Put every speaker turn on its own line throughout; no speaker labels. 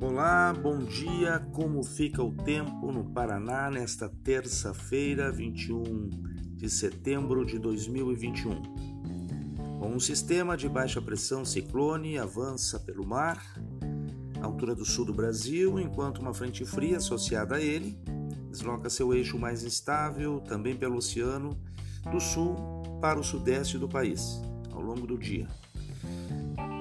Olá, bom dia. Como fica o tempo no Paraná nesta terça-feira, 21 de setembro de 2021? Bom, um sistema de baixa pressão ciclone avança pelo mar, altura do sul do Brasil, enquanto uma frente fria associada a ele desloca seu eixo mais instável também pelo oceano do sul para o sudeste do país ao longo do dia.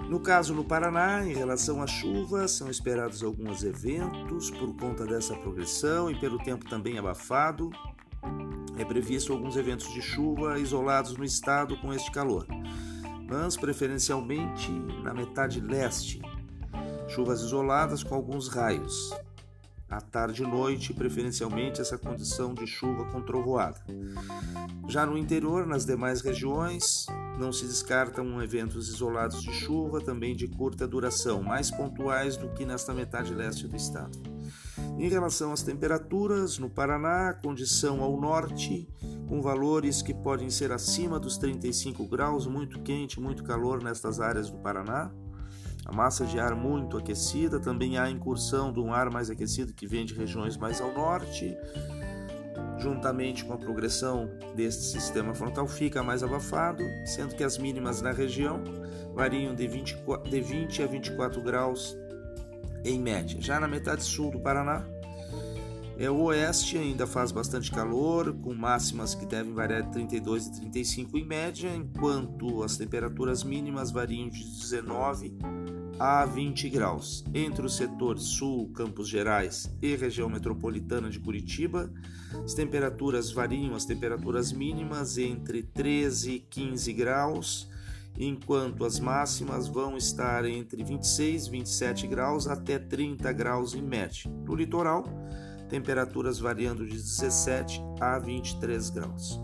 No caso no Paraná, em relação à chuva, são esperados alguns eventos por conta dessa progressão e pelo tempo também abafado. É previsto alguns eventos de chuva isolados no estado com este calor, mas preferencialmente na metade leste. Chuvas isoladas com alguns raios. À tarde e noite, preferencialmente essa condição de chuva com trovoada. Já no interior, nas demais regiões, não se descartam eventos isolados de chuva, também de curta duração, mais pontuais do que nesta metade leste do estado. Em relação às temperaturas, no Paraná, condição ao norte, com valores que podem ser acima dos 35 graus, muito quente, muito calor nestas áreas do Paraná. A massa de ar muito aquecida, também há incursão de um ar mais aquecido que vem de regiões mais ao norte juntamente com a progressão deste sistema frontal, fica mais abafado, sendo que as mínimas na região variam de 20, de 20 a 24 graus em média. Já na metade sul do Paraná, é, o oeste ainda faz bastante calor, com máximas que devem variar de 32 e 35 em média, enquanto as temperaturas mínimas variam de 19 a 20 graus. Entre os setores sul, Campos Gerais e região metropolitana de Curitiba, as temperaturas variam, as temperaturas mínimas entre 13 e 15 graus, enquanto as máximas vão estar entre 26 e 27 graus até 30 graus em média. No litoral, temperaturas variando de 17 a 23 graus.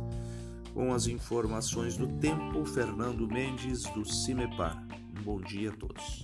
Com as informações do tempo, Fernando Mendes do Cimepar. Bom dia a todos.